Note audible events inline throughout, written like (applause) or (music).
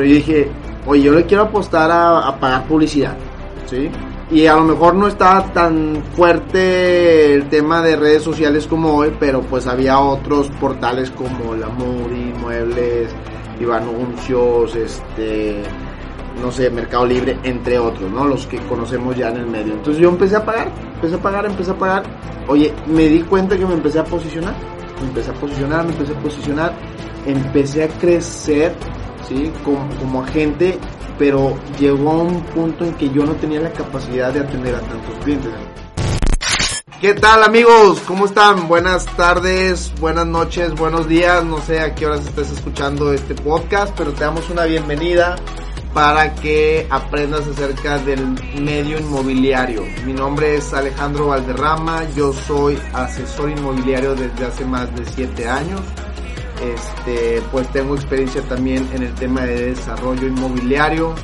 pero yo dije, oye, yo le quiero apostar a, pagar publicidad, ¿sí? Y a lo mejor no estaba tan fuerte el tema de redes sociales como hoy, pero pues había otros portales como La Muri, Muebles, Iván Anuncios, este, no sé, Mercado Libre, entre otros, ¿no? Los que conocemos ya en el medio. Entonces yo empecé a pagar, empecé a pagar, empecé a pagar. Oye, me di cuenta que me empecé a posicionar, me empecé a posicionar, me empecé a posicionar, empecé a crecer, como agente, pero llegó a un punto en que yo no tenía la capacidad de atender a tantos clientes. ¿Qué tal amigos? ¿Cómo están? Buenas tardes, buenas noches, buenos días. No sé a qué horas estés escuchando este podcast, pero te damos una bienvenida para que aprendas acerca del medio inmobiliario. Mi nombre es Alejandro Valderrama, yo soy asesor inmobiliario desde hace más de 7 años. Este, pues tengo experiencia también en el tema de desarrollo inmobiliario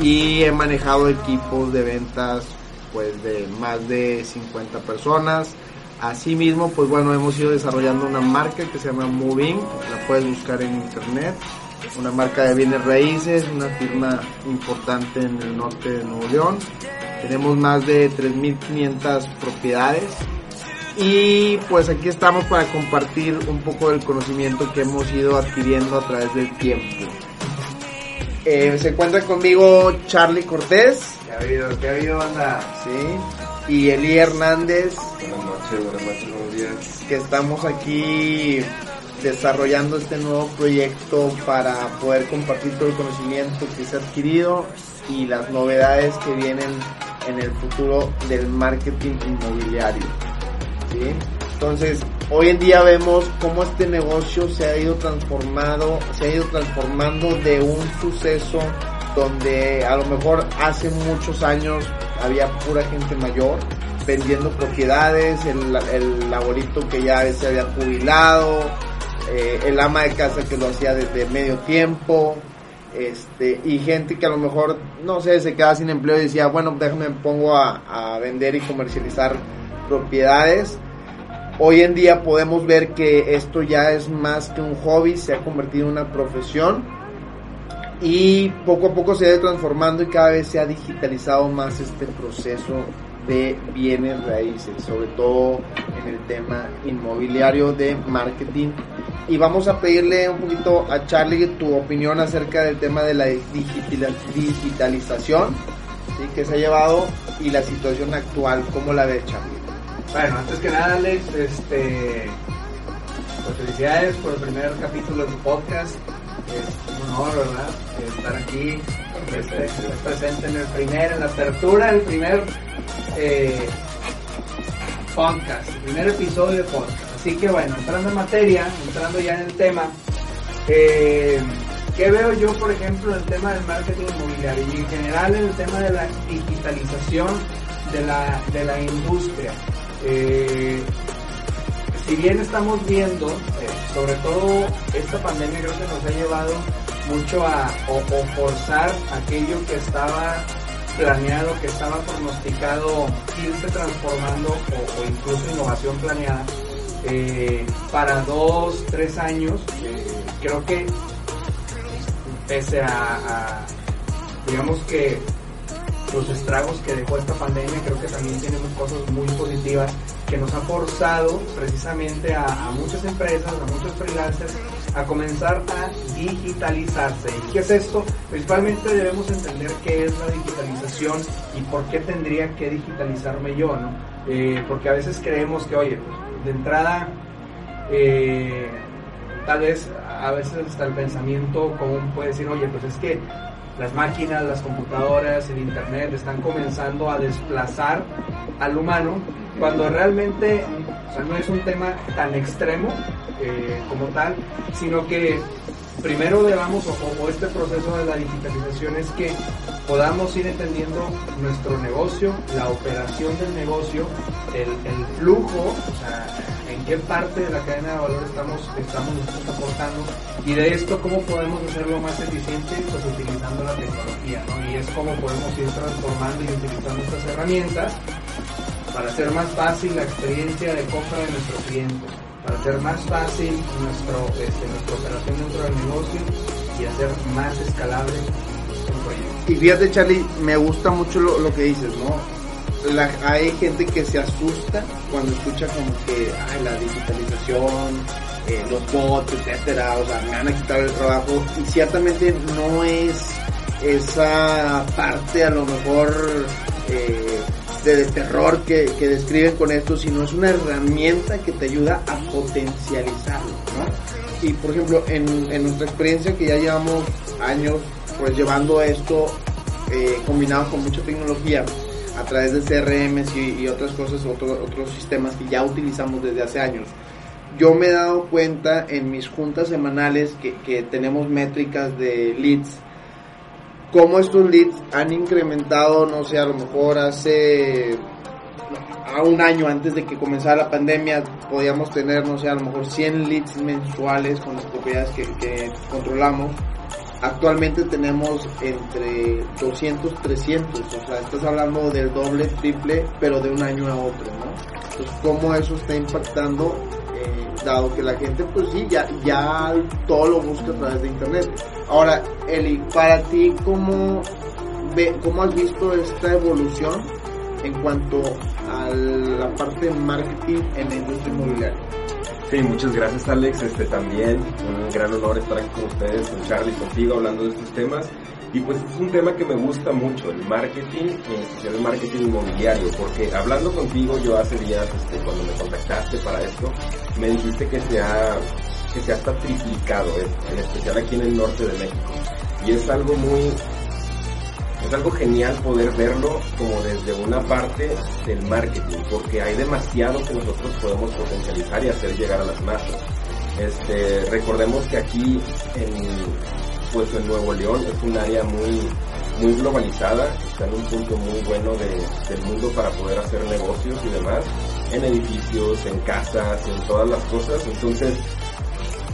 y he manejado equipos de ventas pues de más de 50 personas. Asimismo, pues bueno, hemos ido desarrollando una marca que se llama Moving, la puedes buscar en internet una marca de bienes raíces, una firma importante en el norte de Nuevo León. Tenemos más de 3.500 propiedades y pues aquí estamos para compartir un poco del conocimiento que hemos ido adquiriendo a través del tiempo. Eh, se encuentra conmigo Charlie Cortés. ¿Qué ha habido? ¿Qué ha habido, banda? Sí. Y Eli Hernández. Buenas noches, buenas noches, buenos días. Que estamos aquí desarrollando este nuevo proyecto para poder compartir todo el conocimiento que se ha adquirido y las novedades que vienen en el futuro del marketing inmobiliario. Entonces, hoy en día vemos cómo este negocio se ha ido transformado, se ha ido transformando de un suceso donde a lo mejor hace muchos años había pura gente mayor vendiendo propiedades, el, el abuelito que ya se había jubilado, eh, el ama de casa que lo hacía desde medio tiempo, este, y gente que a lo mejor, no sé, se quedaba sin empleo y decía, bueno, déjame pongo a vender y comercializar propiedades. Hoy en día podemos ver que esto ya es más que un hobby, se ha convertido en una profesión y poco a poco se ha ido transformando y cada vez se ha digitalizado más este proceso de bienes raíces, sobre todo en el tema inmobiliario de marketing. Y vamos a pedirle un poquito a Charlie tu opinión acerca del tema de la digitalización ¿sí? que se ha llevado y la situación actual. ¿Cómo la ves, Charlie? Bueno, antes que nada, Alex, este, pues felicidades por el primer capítulo de podcast. Es un honor, ¿verdad? Estar aquí, este, presente en el primer, en la apertura del primer eh, podcast, el primer episodio de podcast. Así que bueno, entrando en materia, entrando ya en el tema, eh, ¿qué veo yo, por ejemplo, en el tema del marketing inmobiliario y en general en el tema de la digitalización de la, de la industria? Eh, si bien estamos viendo, eh, sobre todo esta pandemia creo que nos ha llevado mucho a forzar aquello que estaba planeado, que estaba pronosticado irse transformando o, incluso innovación planeada eh, para dos, tres años. Creo que pese a, digamos que los estragos que dejó esta pandemia, creo que también tenemos cosas muy positivas que nos ha forzado precisamente a, muchas empresas, a muchos freelancers, a comenzar a digitalizarse. ¿Y qué es esto? Principalmente debemos entender qué es la digitalización y por qué tendría que digitalizarme yo, ¿no? Eh, porque a veces creemos que, oye, de entrada, eh, tal vez a veces hasta el pensamiento común puede decir, oye, pues es que las máquinas, las computadoras, el internet están comenzando a desplazar al humano cuando realmente no es un tema tan extremo eh, como tal, sino que primero debamos, o, este proceso de la digitalización es que podamos ir entendiendo nuestro negocio, la operación del negocio, el, el flujo, o sea, en qué parte de la cadena de valor estamos, estamos nosotros aportando y de esto cómo podemos hacerlo más eficiente pues utilizando la tecnología, ¿no? Y es cómo podemos ir transformando y utilizando estas herramientas para hacer más fácil la experiencia de compra de nuestro cliente, para hacer más fácil nuestro, este, nuestra operación dentro del negocio y hacer más escalable un proyecto. Y fíjate, Charlie, me gusta mucho lo que dices, ¿no? Hay gente que se asusta cuando escucha como que ay, la digitalización, eh, los bots, etcétera, o sea, me van a quitar el trabajo y ciertamente no es esa parte a lo mejor eh, de, terror que, que describen con esto, sino es una herramienta que te ayuda a potencializarlo. Y por ejemplo, en, en nuestra experiencia que ya llevamos años pues llevando esto eh, combinado con mucha tecnología a través de CRMs y, y otras cosas, otro- otros sistemas que ya utilizamos desde hace años. Yo me he dado cuenta en mis juntas semanales que, tenemos métricas de leads, cómo estos leads han incrementado, no sé, a lo mejor hace a un año antes de que comenzara la pandemia podíamos tener, no sé, a lo mejor 100 leads mensuales con las propiedades que controlamos. Actualmente tenemos entre 200, 300, o sea, estás hablando del doble, triple, pero de un año a otro, ¿no? Entonces, ¿cómo eso está impactando? Eh, dado que la gente, pues sí, ya, ya todo lo busca a través de internet. Ahora, Eli, para ti, ¿cómo, ve, ¿cómo has visto esta evolución en cuanto a la parte de marketing en la industria inmobiliaria? Sí, muchas gracias Alex, este también. Un gran honor estar aquí con ustedes, con Charlie, contigo hablando de estos temas. Y pues es un tema que me gusta mucho, el marketing, en especial el marketing inmobiliario, porque hablando contigo yo hace días este, cuando me contactaste para esto, me dijiste que se ha, que se ha triplicado, en especial aquí en el norte de México. Y es algo muy es algo genial poder verlo como desde una parte del marketing, porque hay demasiado que nosotros podemos potencializar y hacer llegar a las masas. Este, recordemos que aquí en, pues en Nuevo León es un área muy, muy globalizada, está en un punto muy bueno de- del mundo para poder hacer negocios y demás, en edificios, en casas, en todas las cosas. Entonces,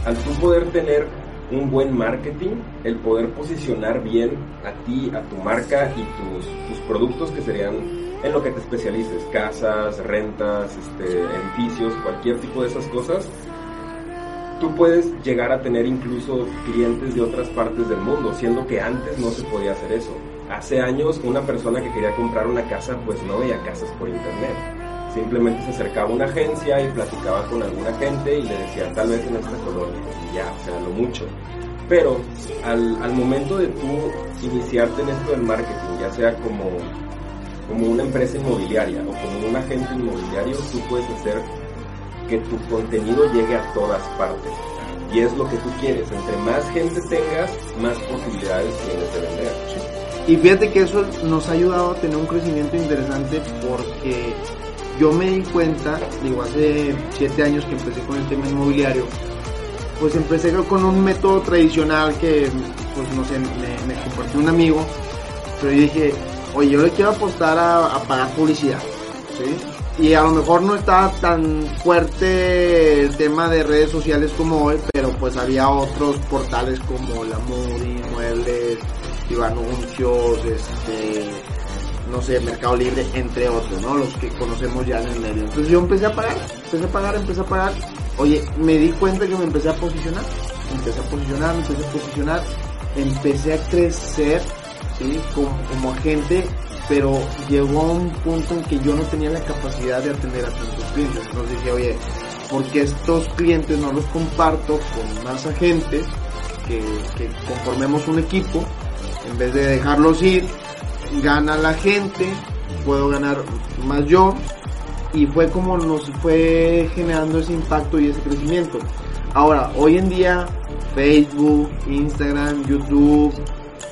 al tú poder tener un buen marketing, el poder posicionar bien a ti, a tu marca y tus, tus productos que serían en lo que te especialices, casas, rentas, este, edificios, cualquier tipo de esas cosas, tú puedes llegar a tener incluso clientes de otras partes del mundo, siendo que antes no se podía hacer eso. Hace años una persona que quería comprar una casa pues no veía casas por internet. Simplemente se acercaba a una agencia y platicaba con alguna gente y le decía tal vez en esta colonia y ya, o sea, lo mucho. Pero al, al momento de tú iniciarte en esto del marketing, ya sea como, como una empresa inmobiliaria o como un agente inmobiliario, tú puedes hacer que tu contenido llegue a todas partes. Y es lo que tú quieres. Entre más gente tengas, más posibilidades tienes de vender. Y fíjate que eso nos ha ayudado a tener un crecimiento interesante porque yo me di cuenta, digo, hace siete años que empecé con el tema inmobiliario, pues empecé con un método tradicional que, pues no sé, me, me compartió un amigo, pero yo dije, oye, yo le quiero apostar a, pagar publicidad. Y a lo mejor no estaba tan fuerte el tema de redes sociales como hoy, pero pues había otros portales como la Moody, Muebles, Anuncios, este, no sé, Mercado Libre, entre otros, ¿no? Los que conocemos ya en el medio. Entonces yo empecé a pagar, empecé a pagar, empecé a pagar. Oye, me di cuenta que me empecé a posicionar, empecé a posicionar, empecé a posicionar, empecé a crecer, ¿sí? Como, agente, pero llegó a un punto en que yo no tenía la capacidad de atender a tantos clientes. Entonces dije, oye, porque estos clientes no los comparto con más agentes que conformemos un equipo en vez de dejarlos ir gana la gente puedo ganar más yo. Y fue como nos fue generando ese impacto y ese crecimiento. Ahora hoy en día Facebook Instagram YouTube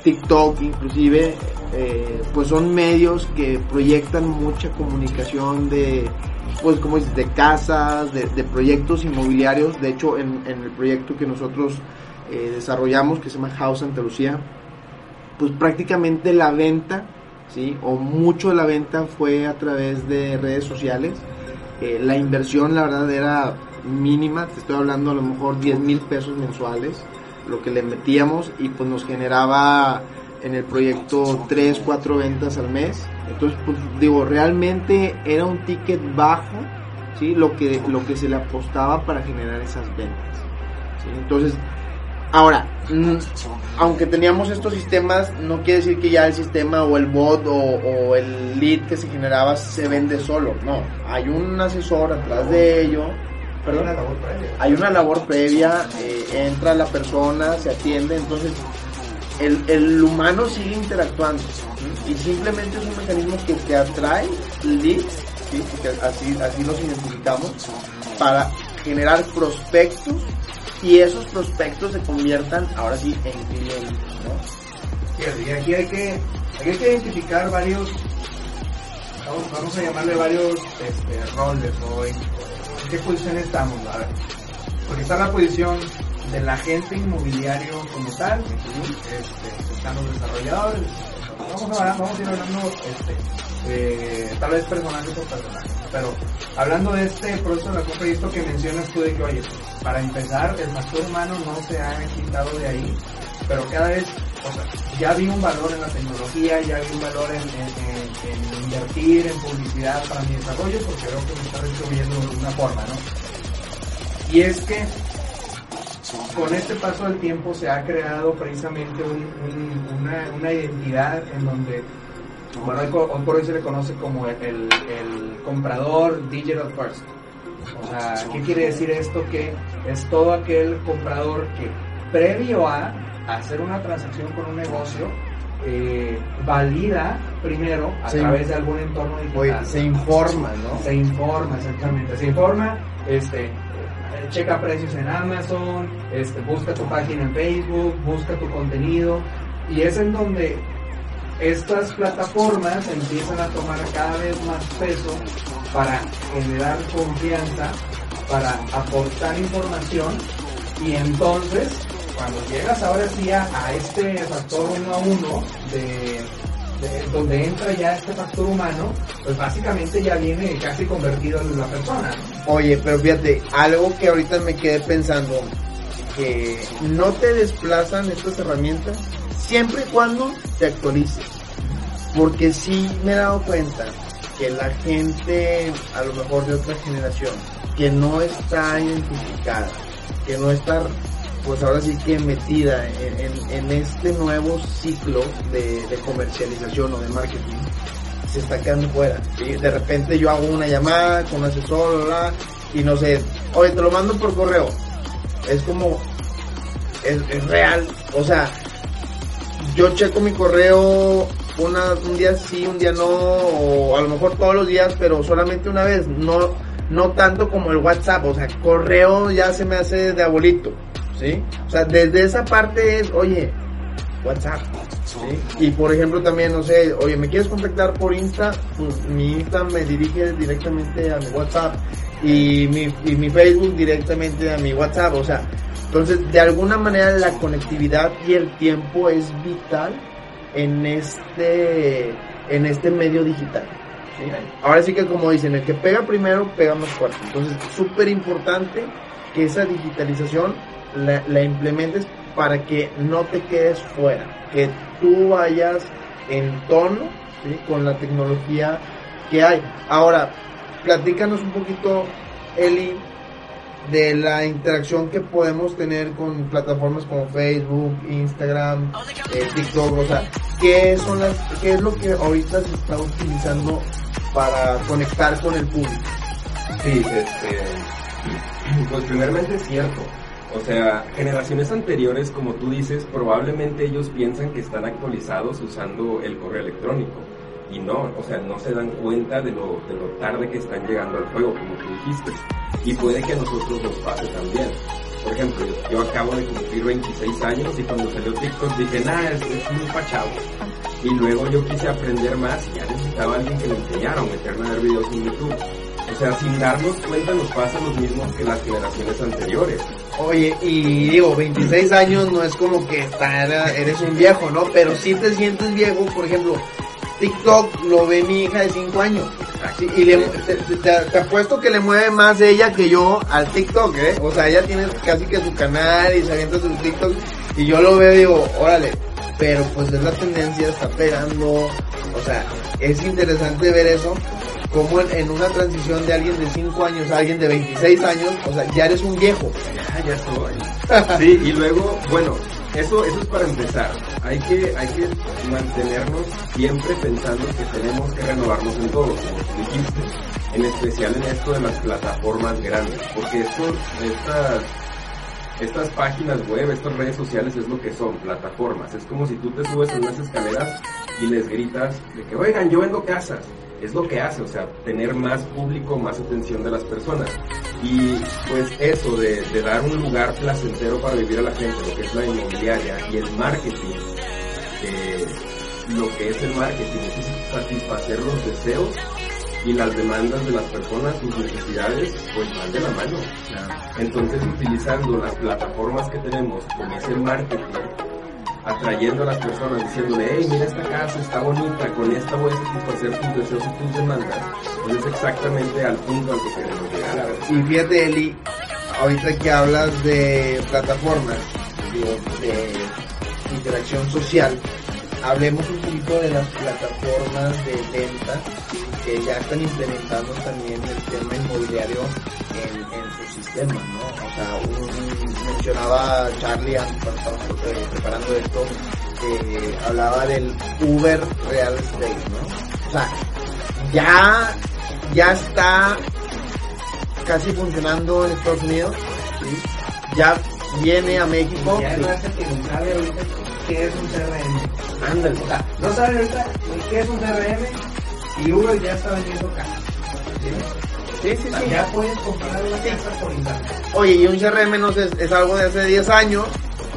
TikTok inclusive eh, pues son medios que proyectan mucha comunicación de pues como dices de casas de, proyectos inmobiliarios. De hecho en, en el proyecto que nosotros eh, desarrollamos que se llama House Santa Lucía pues prácticamente la venta, ¿sí? O mucho de la venta fue a través de redes sociales. Eh, la inversión, la verdad, era mínima. Te estoy hablando a lo mejor 10 mil pesos mensuales, lo que le metíamos y pues nos generaba en el proyecto 3, 4 ventas al mes. Entonces, pues digo, realmente era un ticket bajo, ¿sí? Lo que, lo que se le apostaba para generar esas ventas. Entonces, Ahora, mm, aunque teníamos estos sistemas, no quiere decir que ya el sistema o el bot o, o el lead que se generaba se vende solo. No, hay un asesor atrás de ello. Perdón. Una labor previa. Hay una labor previa, eh, entra la persona, se atiende, entonces el, el humano sigue interactuando ¿sí? y simplemente es un mecanismo que te atrae leads, ¿sí? así, así los identificamos, para generar prospectos y esos prospectos se conviertan ahora sí en clientes. ¿no? Y aquí hay que, hay que identificar varios, vamos, vamos a llamarle varios este, roles en, en qué posición estamos. A ver, porque está la posición del agente inmobiliario como tal, este, están los desarrolladores, vamos a, vamos a ir hablando este, eh, tal vez personaje por personaje, pero hablando de este proceso de la compra y esto que mencionas tú de que, oye, para empezar, el factor humano no se ha quitado de ahí, pero cada vez, o sea, ya vi un valor en la tecnología, ya vi un valor en, invertir en publicidad para mi desarrollo, porque veo que me está retribuyendo de alguna forma, ¿no? Y es que con este paso del tiempo se ha creado precisamente un- un- una, una identidad en donde, bueno, hoy, por hoy se le conoce como el, el- el comprador digital first. O sea, ¿qué quiere decir esto? Que es todo aquel comprador que previo a hacer una transacción con un negocio, eh, valida primero a través de algún entorno digital se informa, ¿no? se informa exactamente, se informa, este, checa precios en Amazon, este, busca tu página en Facebook, busca tu contenido y es en donde estas plataformas empiezan a tomar cada vez más peso para generar confianza, para aportar información y entonces cuando llegas ahora sí a, este factor uno a uno de, de- donde entra ya este factor humano, pues básicamente ya viene casi convertido en la persona. Oye, pero fíjate, algo que ahorita me quedé pensando, que no te desplazan estas herramientas siempre y cuando te actualices. Porque sí me he dado cuenta que la gente, a lo mejor de otra generación, que no está identificada, que no está, pues ahora sí que metida en, este nuevo ciclo de, comercialización o de marketing, se está quedando fuera. De repente yo hago una llamada con un asesor, bla, y no sé, oye, te lo mando por correo. Es como, es, es real. O sea, yo checo mi correo una, un día sí, un día no, o a lo mejor todos los días, pero solamente una vez. No, no tanto como el WhatsApp. O sea, correo ya se me hace de abuelito. ¿Sí? O sea, desde esa parte es, oye, WhatsApp. ¿sí? Y por ejemplo también, no sé, oye, ¿me quieres contactar por Insta? Pues mi Insta me dirige directamente a mi WhatsApp y mi, y mi Facebook directamente a mi WhatsApp. O sea, entonces de alguna manera la conectividad y el tiempo es vital en este, en este medio digital. Ahora sí que como dicen, el que pega primero pega más fuerte. Entonces, súper importante que esa digitalización la, la implementes para que no te quedes fuera, que tú vayas en tono con la tecnología que hay. Ahora, platícanos un poquito, Eli, de la interacción que podemos tener con plataformas como Facebook, Instagram, eh, TikTok, o sea, ¿qué, son las, ¿qué es lo que ahorita se está utilizando para conectar con el público? Sí, este, pues primeramente es cierto. O sea, generaciones anteriores, como tú dices, probablemente ellos piensan que están actualizados usando el correo electrónico. Y no, o sea, no se dan cuenta de lo, de lo tarde que están llegando al juego, como tú dijiste. Y puede que a nosotros nos pase también. Por ejemplo, yo, acabo de cumplir 26 años y cuando salió TikTok dije, nah, es, es muy pachado. Y luego yo quise aprender más y ya necesitaba alguien que me enseñara o meterme a ver videos en YouTube. O sea, sin darnos cuenta nos pasa lo mismo que las generaciones anteriores. Oye, y digo, 26 años no es como que está- eres un viejo, ¿no? Pero sí te sientes viejo, por ejemplo, TikTok lo ve mi hija de 5 años. Sí, y le, te, te- te apuesto que le mueve más ella que yo al TikTok, ¿eh? O sea, ella tiene casi que su canal y se avienta sus TikTok. Y yo lo veo y digo, órale. Pero pues es la tendencia, está pegando. O sea, es interesante ver eso. como en, en una transición de alguien de 5 años a alguien de 26 años, o sea, ya eres un viejo. Ah, ya soy. (laughs) Sí, y luego, bueno, eso, eso es para empezar. Hay que, hay que mantenernos siempre pensando que tenemos que renovarnos en todo, como dijiste. En especial en esto de las plataformas grandes, porque esto, estas, estas páginas web, estas redes sociales es lo que son, plataformas. Es como si tú te subes en unas escaleras y les gritas de que, oigan, yo vendo casas. Es lo que hace, o sea, tener más público, más atención de las personas. Y pues eso de, de dar un lugar placentero para vivir a la gente, lo que es la inmobiliaria y el marketing, eh, lo que es el marketing es satisfacer los deseos y las demandas de las personas, sus necesidades, pues van de la mano. Entonces utilizando las plataformas que tenemos, como es el marketing, atrayendo a las personas, diciéndole, hey, mira esta casa, está bonita, con esta voy a satisfacer tus deseos y tus demandas, pues es exactamente al punto al que queremos llegar. Y fíjate, Eli, ahorita que hablas de plataformas, de interacción social, hablemos un poquito de las plataformas de venta que ya están implementando también el tema inmobiliario en, en sus sistemas, ¿no? O sea, un, mencionaba Charlie antes cuando estábamos eh, preparando esto, que hablaba del Uber Real Estate, ¿no? O sea, ya, ya está casi funcionando en Estados Unidos, ¿sí? ya viene a México. Ya hay sí. Qué es un CRM. Ándale. O sea, no sabe ahorita qué es un CRM y Uber ya está vendiendo casas. ¿sí? Sí, sí. Ya puedes comprar una casa por internet. Oye, y un CRM no sé, es, algo de hace 10 años,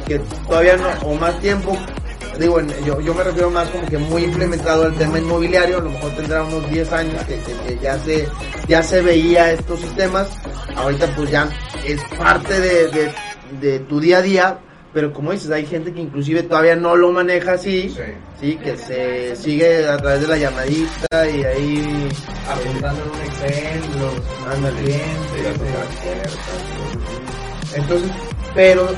que todavía no, o más tiempo, digo, yo, yo me refiero más como que muy implementado el tema inmobiliario, a lo mejor tendrá unos 10 años que, que- que ya se ya se veía estos sistemas, ahorita pues ya es parte de, de, de tu día a día, pero como dices, hay gente que inclusive todavía no lo maneja así, sí, que se sigue a través de la llamadita y ahí Apuntando en un Excel, los Ándale. clientes. Entonces, pero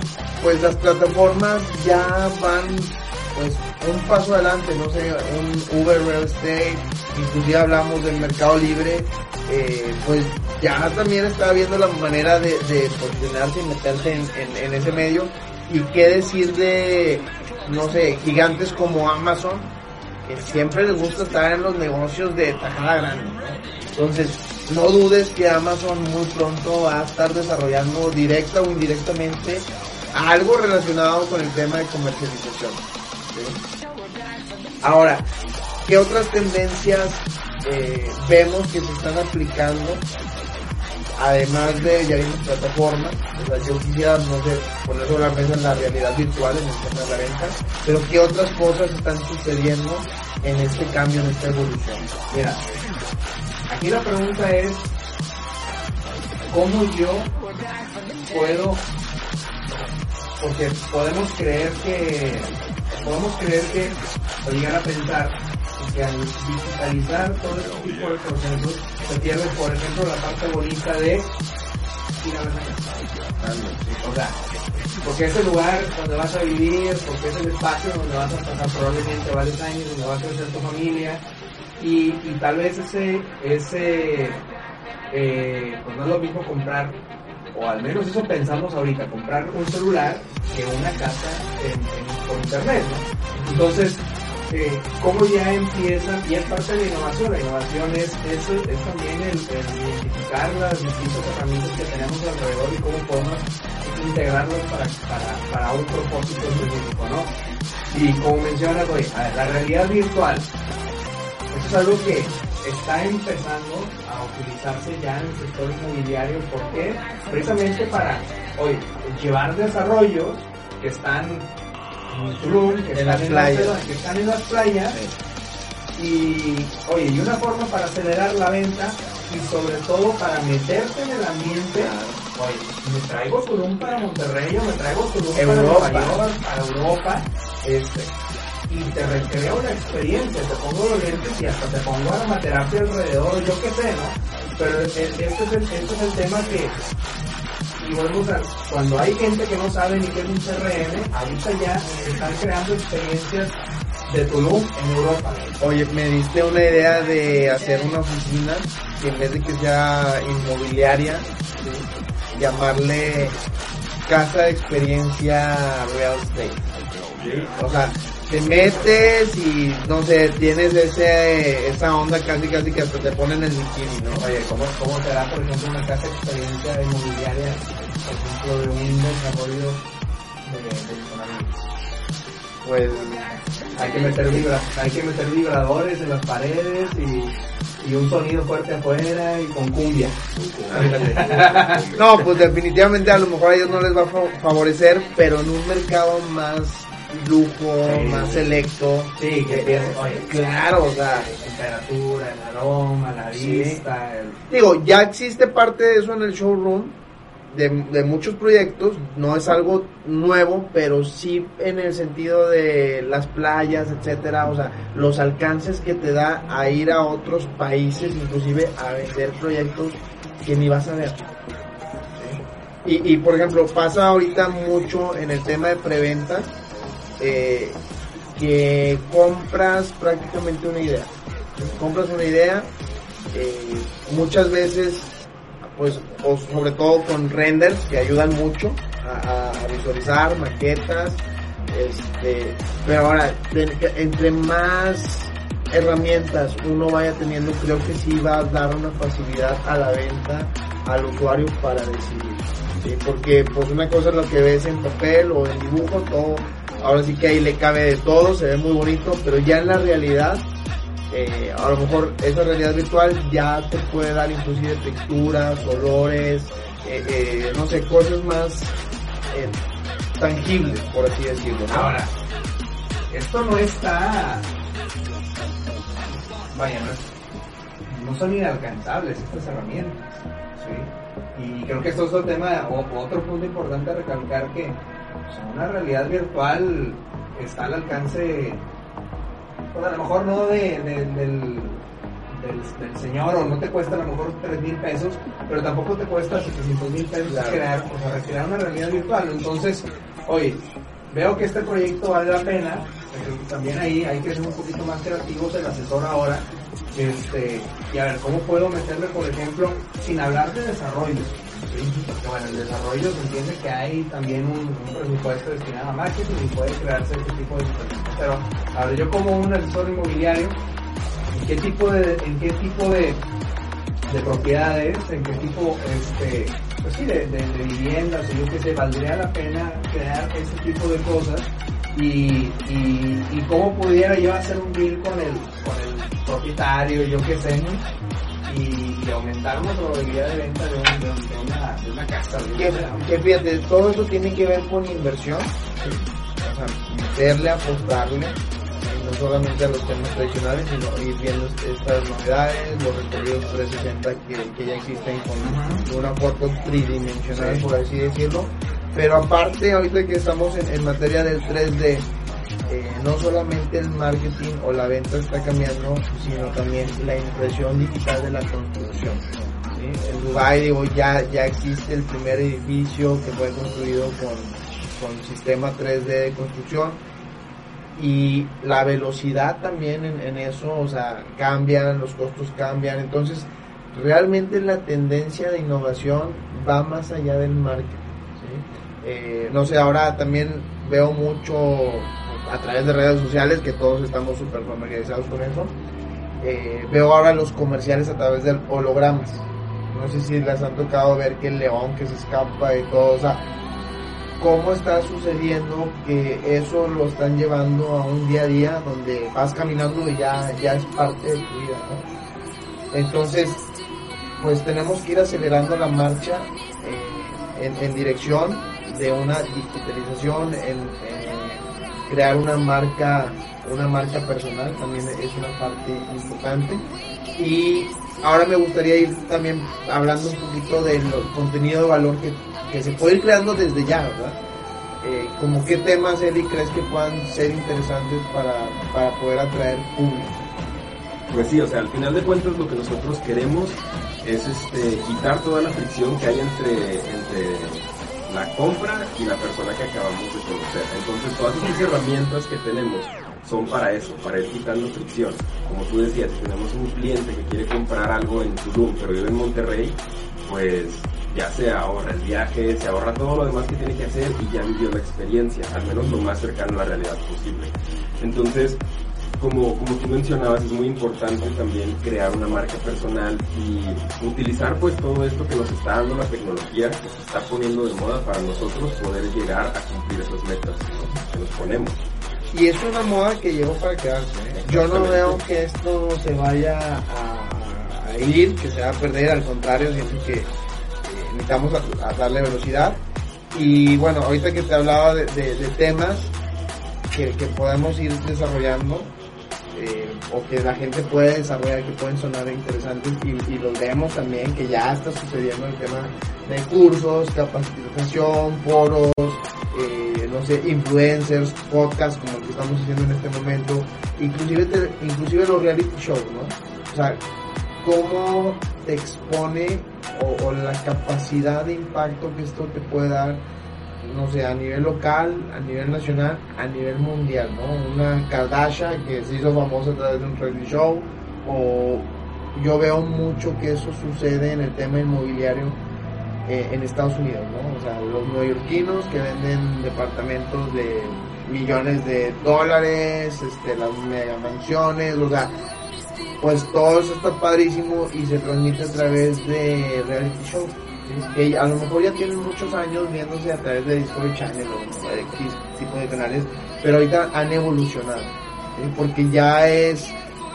pues las plataformas ya van pues un paso adelante, no sé, un Uber Real Estate, inclusive hablamos del Mercado Libre, eh, pues ya también está viendo la manera de, de posicionarse y meterse en, en- en ese medio. Y qué decir de, no sé, gigantes como Amazon, que siempre les gusta estar en los negocios de tajada grande. Entonces, no dudes que Amazon muy pronto va a estar desarrollando directa o indirectamente algo relacionado con el tema de comercialización. Ahora, ¿qué otras tendencias eh, vemos que se están aplicando? Además de, ya vimos plataformas, o sea, yo quisiera, no sé, poner sobre la mesa en la realidad virtual, en el tema de la venta, pero ¿qué otras cosas están sucediendo en este cambio, en esta evolución? Mira, aquí la pregunta es, ¿cómo yo puedo, porque podemos creer que, podemos creer que, o llegar a pensar que al digitalizar todo este tipo de procesos, se pierde, por ejemplo, la parte bonita de ir a ver la casa. O sea, porque es el lugar donde vas a vivir, porque es el espacio donde vas a pasar probablemente varios años, donde va a crecer tu familia, y, y tal vez ese, ese eh, pues no es lo mismo comprar, o al menos eso pensamos ahorita, comprar un celular que una casa en, en- por internet, ¿no? Entonces, cómo ya empiezan, y es parte de la innovación, la innovación es, es, es también el, identificar las distintas herramientas que tenemos alrededor y cómo podemos integrarlas para, para, para un propósito específico, ¿no? Y como mencionas, ver, la realidad virtual, esto es algo que está empezando a utilizarse ya en el sector inmobiliario. ¿Por qué? Precisamente para, oye, llevar desarrollos que están Tulum, que En las playas. que están en las playas. Y, oye, y una forma para acelerar la venta y sobre todo para meterte en el ambiente. Oye, me traigo Tulum para Monterrey o me traigo Tulum Europa. para York, para Europa. Este, y te recrea una experiencia, te pongo los lentes y hasta te pongo aromaterapia alrededor, yo qué sé, ¿no? Pero e- este es el, este es el tema que, y volvemos a, cuando hay gente que no sabe ni qué es un CRM, ahorita ya están creando experiencias de Tulum en Europa. Oye, me diste una idea de hacer una oficina que en vez de que sea inmobiliaria, ¿sí? llamarle casa de experiencia real estate. O sea, te metes y no sé, tienes ese esa onda casi casi que hasta te ponen el bikini, ¿no? Oye, ¿cómo, cómo te da, por ejemplo, una casa de experiencia inmobiliaria, por ejemplo, de un desarrollo de? Pues Hay que meter vibra, hay que meter vibradores en las paredes y, y un sonido fuerte afuera y con cumbia. (laughs) no, pues definitivamente a lo mejor a ellos no les va a fa- favorecer, pero en un mercado más lujo, Sí. más selecto. Sí, que oye, Claro, o sea, la temperatura, el aroma, la Sí. vista, el... Digo, ya existe parte de eso en el showroom, de, de muchos proyectos, no es algo nuevo, pero sí en el sentido de las playas, etcétera, o sea, los alcances que te da a ir a otros países, inclusive a vender proyectos que ni vas a ver. Y, y por ejemplo, pasa ahorita mucho en el tema de preventa, eh, que compras prácticamente una idea. Compras una idea, eh, muchas veces, pues, o sobre todo con renders que ayudan mucho a, visualizar, maquetas, este, pero ahora, entre más herramientas uno vaya teniendo, creo que sí va a dar una facilidad a la venta al usuario para decidir. Porque pues una cosa es lo que ves en papel o en dibujo, todo, ahora sí que ahí le cabe de todo, se ve muy bonito, pero ya en la realidad, eh, a lo mejor esa realidad virtual ya te puede dar inclusive texturas, olores, eh, eh, no sé, cosas más tangibles, por así decirlo. Ahora, esto no está... Vaya, no, no son inalcanzables estas herramientas, ¿sí? Y creo que esto es otro tema, o, otro punto importante a recalcar que o sea, una realidad virtual está al alcance, pues a lo mejor no de, de- del, del, del señor, o no te cuesta a lo mejor 3 mil pesos, pero tampoco te cuesta 700 mil pesos Claro. crear, o sea, recrear una realidad virtual. Entonces, oye, veo que este proyecto vale la pena, también ahí hay que ser un poquito más creativos el asesor ahora, este, y a ver, ¿cómo puedo meterle, por ejemplo, sin hablar de desarrollo? Porque bueno, el desarrollo se entiende que hay también un, presupuesto destinado a marketing y puede crearse este tipo de situaciones. Pero, a ver, yo como un asesor inmobiliario, ¿en qué tipo de, en qué tipo de, de propiedades, en qué tipo, este, pues sí, de, de, de viviendas, yo qué sé, valdría la pena crear este tipo de cosas y, y, y cómo pudiera yo hacer un deal con el, con el propietario, yo qué sé, y, y aumentar una probabilidad de venta de, un- de un- de una, de una casa. que, que fíjate, todo eso tiene que ver con inversión, o sea, meterle, apostarle, y no solamente a los temas tradicionales, sino ir viendo estas novedades, los recorridos 360 que, que ya existen con una foto tridimensional, por así decirlo. Pero aparte, ahorita que estamos en, en materia del 3D, eh, no solamente el marketing o la venta está cambiando, sino también la impresión digital de la construcción. ¿sí? En Dubai digo, ya, ya existe el primer edificio que fue construido con, con sistema 3D de construcción y la velocidad también en, eso, o sea, cambian, los costos cambian, entonces realmente la tendencia de innovación va más allá del marketing. Eh, no sé, ahora también veo mucho a través de redes sociales que todos estamos súper familiarizados con eso. Eh, veo ahora los comerciales a través de hologramas. No sé si les han tocado ver que el león que se escapa y todo, o sea, cómo está sucediendo que eso lo están llevando a un día a día donde vas caminando y ya, ya es parte de tu vida. Entonces, pues tenemos que ir acelerando la marcha eh, en, en dirección de una digitalización, en, en crear una marca, una marca personal también es una parte importante. Y ahora me gustaría ir también hablando un poquito del contenido de valor que, que se puede ir creando desde ya, ¿verdad? Eh, como qué temas, Eli, crees que puedan ser interesantes para, para poder atraer público. Pues sí, o sea, al final de cuentas lo que nosotros queremos es este, quitar toda la fricción que hay entre, entre la compra y la persona que acabamos de conocer. Entonces todas esas herramientas que tenemos son para eso, para ir quitando fricción. Como tú decías, si tenemos un cliente que quiere comprar algo en Tulum, pero vive en Monterrey, pues ya se ahorra el viaje, se ahorra todo lo demás que tiene que hacer y ya vivió la experiencia, al menos lo más cercano a la realidad posible. Entonces, como, como tú mencionabas, es muy importante también crear una marca personal y utilizar pues todo esto que nos está dando la tecnología, que se está poniendo de moda para nosotros poder llegar a cumplir esas metas que nos ponemos. Y es una moda que llegó para quedarse. ¿eh? Yo no veo que esto se vaya a, a, ir, que se va a perder, al contrario, siento que necesitamos a, darle velocidad. Y bueno, ahorita que te hablaba de, de, de temas que, que, podemos ir desarrollando, eh, o que la gente puede desarrollar, que pueden sonar interesantes, y, y los vemos también, que ya está sucediendo el tema de cursos, capacitación, foros, eh, no sé, influencers, podcasts como el que estamos haciendo en este momento, inclusive, te, inclusive los reality shows, ¿no? O sea, cómo te expone o, o, la capacidad de impacto que esto te puede dar, no sé, a nivel local, a nivel nacional, a nivel mundial, ¿no? Una Kardashian que se hizo famosa a través de un reality show, o yo veo mucho que eso sucede en el tema inmobiliario eh, en Estados Unidos, ¿no? O sea, los neoyorquinos que venden departamentos de millones de dólares, este, las mega mansiones, o sea, pues todo eso está padrísimo y se transmite a través de reality shows. Que a lo mejor ya tienen muchos años viéndose a través de Discovery Channel o de X tipo de canales, pero ahorita han evolucionado. Porque ya es,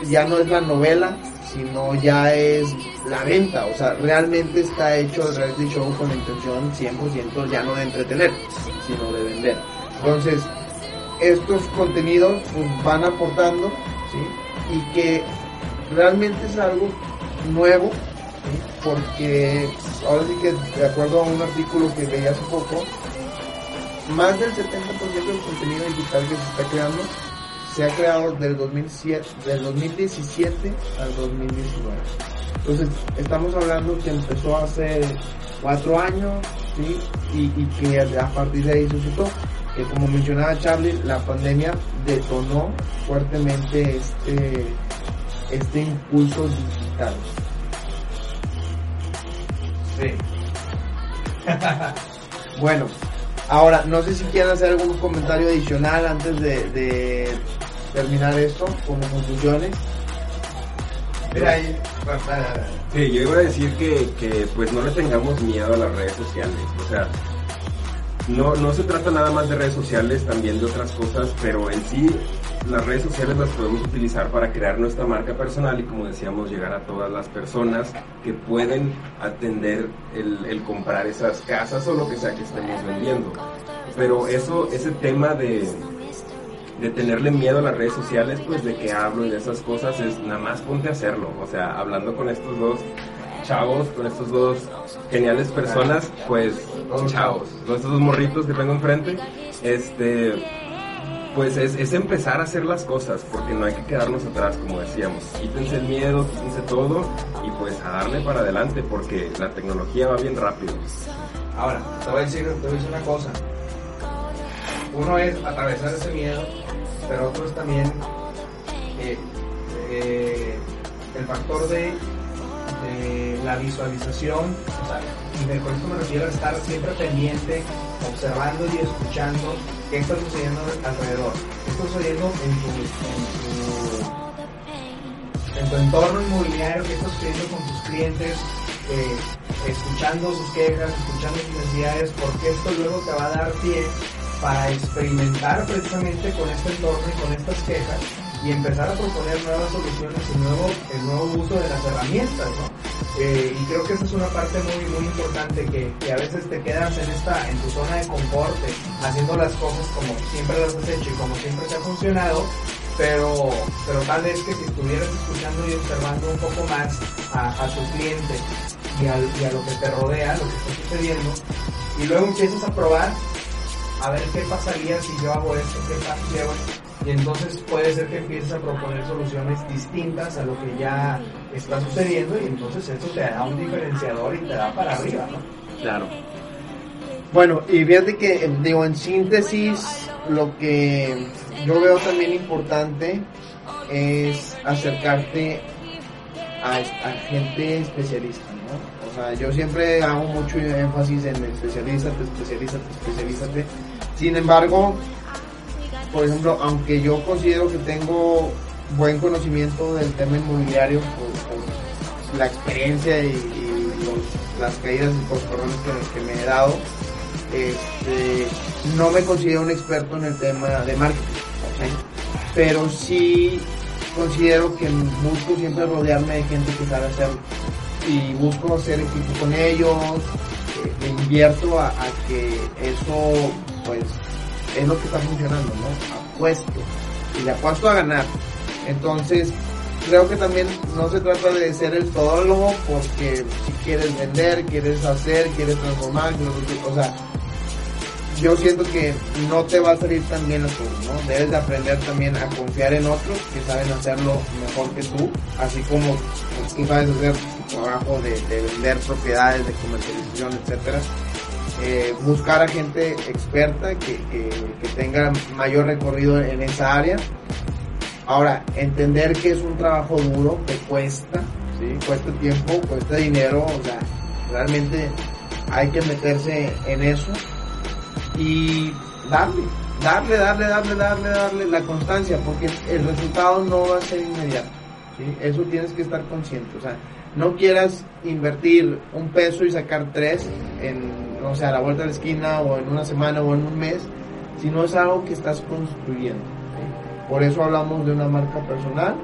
ya no es la novela, sino ya es la venta. O sea, realmente está hecho el reality show con la intención 100% ya no de entretener, sino de vender. Entonces, estos contenidos pues, van aportando, ¿sí? Y que realmente es algo nuevo, ¿sí? Porque ahora sí que de acuerdo a un artículo que leí hace poco, más del 70% del contenido digital que se está creando se ha creado del, 2007, del 2017 al 2019. Entonces, estamos hablando que empezó hace cuatro años, ¿sí? Y, y que a partir de ahí suscitó que como mencionaba Charlie, la pandemia detonó fuertemente este este impulso digital. (laughs) Bueno, ahora no sé si quieren hacer algún comentario adicional antes de, terminar esto como conclusiones. Yo iba a decir que, que pues no le tengamos miedo a las redes sociales. O sea, no, no se trata nada más de redes sociales, también de otras cosas, pero en sí las redes sociales las podemos utilizar para crear nuestra marca personal y como decíamos, llegar a todas las personas que pueden atender el, el comprar esas casas o lo que sea que estemos vendiendo. Pero eso, ese tema de, de tenerle miedo a las redes sociales, pues de que hablo y de esas cosas, es nada más ponte a hacerlo. O sea, hablando con estos dos chavos, con estos dos geniales personas, pues chavos, con estos dos morritos que tengo enfrente, este, pues es, empezar a hacer las cosas, porque no hay que quedarnos atrás, como decíamos. Quítense el miedo, quítense todo y pues a darle para adelante, porque la tecnología va bien rápido. Ahora, te voy a decir, te voy a decir una cosa. Uno es atravesar ese miedo, pero otro es también eh, eh, el factor de, la visualización. Y con esto me refiero a estar siempre pendiente, observando y escuchando qué está sucediendo alrededor, qué está sucediendo en tu, en tu, en tu entorno inmobiliario, qué está sucediendo con tus clientes, eh, escuchando sus quejas, escuchando sus necesidades, porque esto luego te va a dar pie para experimentar precisamente con este entorno y con estas quejas y empezar a proponer nuevas soluciones y nuevo, el nuevo uso de las herramientas, ¿no? Eh, y creo que esa es una parte muy, muy importante que, que, a veces te quedas en esta, en tu zona de confort, haciendo las cosas como siempre las has hecho y como siempre te ha funcionado, pero, pero tal vez que si estuvieras escuchando y observando un poco más a, tu cliente y y a lo que te rodea, lo que está sucediendo, y luego empiezas a probar a ver qué pasaría si yo hago esto, qué pasaría y entonces puede ser que empieces a proponer soluciones distintas a lo que ya está sucediendo y entonces eso te da un diferenciador y te da para arriba, ¿no? Claro. Bueno, y fíjate que, digo, en síntesis, lo que yo veo también importante es acercarte a, a gente especialista, ¿no? O sea, yo siempre hago mucho énfasis en especialízate, especialízate, especialízate. Sin embargo, por ejemplo, aunque yo considero que tengo buen conocimiento del tema inmobiliario por, la experiencia y, las caídas y los que, que me he dado, este, no me considero un experto en el tema de marketing, pero sí considero que busco siempre rodearme de gente que sabe hacerlo. Y busco hacer equipo con ellos, eh, invierto a, que eso pues es lo que está funcionando, ¿no? Apuesto y le apuesto a ganar. Entonces, creo que también no se trata de ser el todólogo porque si quieres vender, quieres hacer, quieres transformar, o sea, yo siento que no te va a salir tan bien las cosas, ¿no? Debes de aprender también a confiar en otros que saben hacerlo mejor que tú, así como tú sabes hacer trabajo de, vender propiedades, de comercialización, etcétera. Eh, buscar a gente experta que, que, tenga mayor recorrido en esa área. Ahora, entender que es un trabajo duro, que cuesta, ¿sí? cuesta tiempo, cuesta dinero, o sea, realmente hay que meterse en eso y darle, darle, darle, darle, darle, darle la constancia, porque el resultado no va a ser inmediato. Eso tienes que estar consciente. O sea, no quieras invertir un peso y sacar tres en, no sé, a la vuelta de la esquina o en una semana o en un mes, sino es algo que estás construyendo. Por eso hablamos de una marca personal,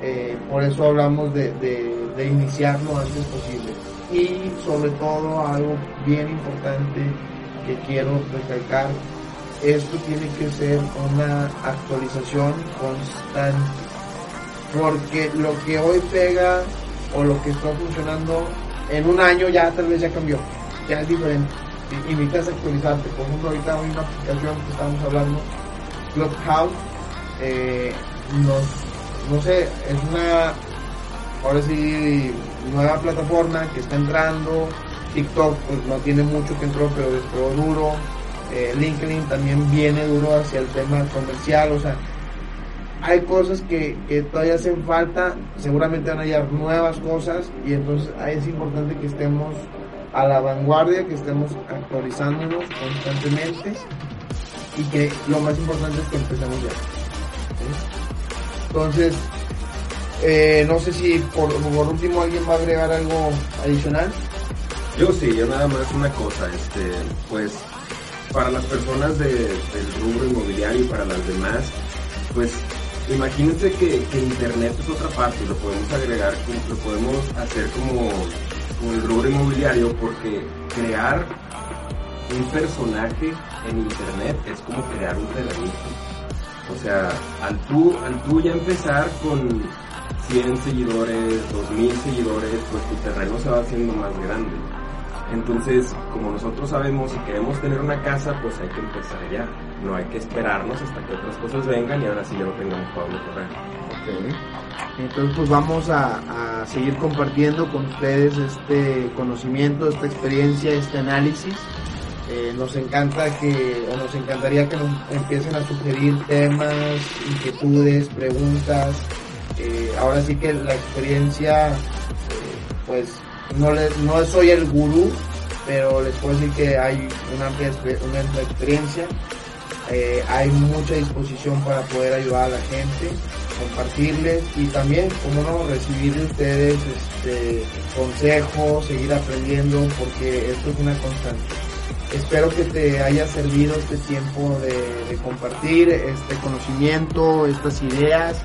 eh, por eso hablamos de, de, de iniciar lo antes posible. Y sobre todo algo bien importante que quiero recalcar, esto tiene que ser una actualización constante. Porque lo que hoy pega o lo que está funcionando en un año ya tal vez ya cambió, ya es diferente. Y, necesitas actualizarte. Por ejemplo, ahorita hay una aplicación que estamos hablando, Clubhouse, eh, no sé, es una, ahora sí, nueva plataforma que está entrando, TikTok pues no tiene mucho que entró, pero despegó duro. Eh, LinkedIn también viene duro hacia el tema comercial, o sea, hay cosas que, que, todavía hacen falta, seguramente van a hallar nuevas cosas y entonces es importante que estemos a la vanguardia, que estemos actualizándonos constantemente y que lo más importante es que empecemos ya. Entonces, eh, no sé si por, último alguien va a agregar algo adicional. Yo sí, yo nada más una cosa, este, pues para las personas de, del rubro inmobiliario y para las demás, pues imagínense que, Internet es otra parte, lo podemos agregar, lo podemos hacer como, como el rubro inmobiliario porque crear un personaje en Internet es como crear un terrenito. O sea, al tú, al tú ya empezar con 100 seguidores, 2000 seguidores, pues tu terreno se va haciendo más grande entonces, como nosotros sabemos y queremos tener una casa, pues hay que empezar ya. No hay que esperarnos hasta que otras cosas vengan y ahora sí ya lo tengamos para correr. Okay. Entonces, pues vamos a, a, seguir compartiendo con ustedes este conocimiento, esta experiencia, este análisis. Eh, nos encanta que, o nos encantaría que nos empiecen a sugerir temas, inquietudes, preguntas. Eh, ahora sí que la experiencia, eh, pues no, les, no soy el gurú, pero les puedo decir que hay una amplia, una amplia experiencia, eh, hay mucha disposición para poder ayudar a la gente, compartirles y también, como no, recibir de ustedes este, consejos, seguir aprendiendo, porque esto es una constante. Espero que te haya servido este tiempo de, compartir este conocimiento, estas ideas.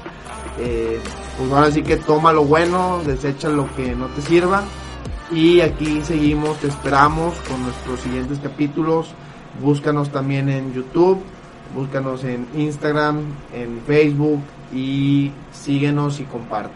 Eh, pues ahora sí que toma lo bueno, desecha lo que no te sirva y aquí seguimos, te esperamos con nuestros siguientes capítulos. Búscanos también en YouTube, búscanos en Instagram, en Facebook y síguenos y comparte.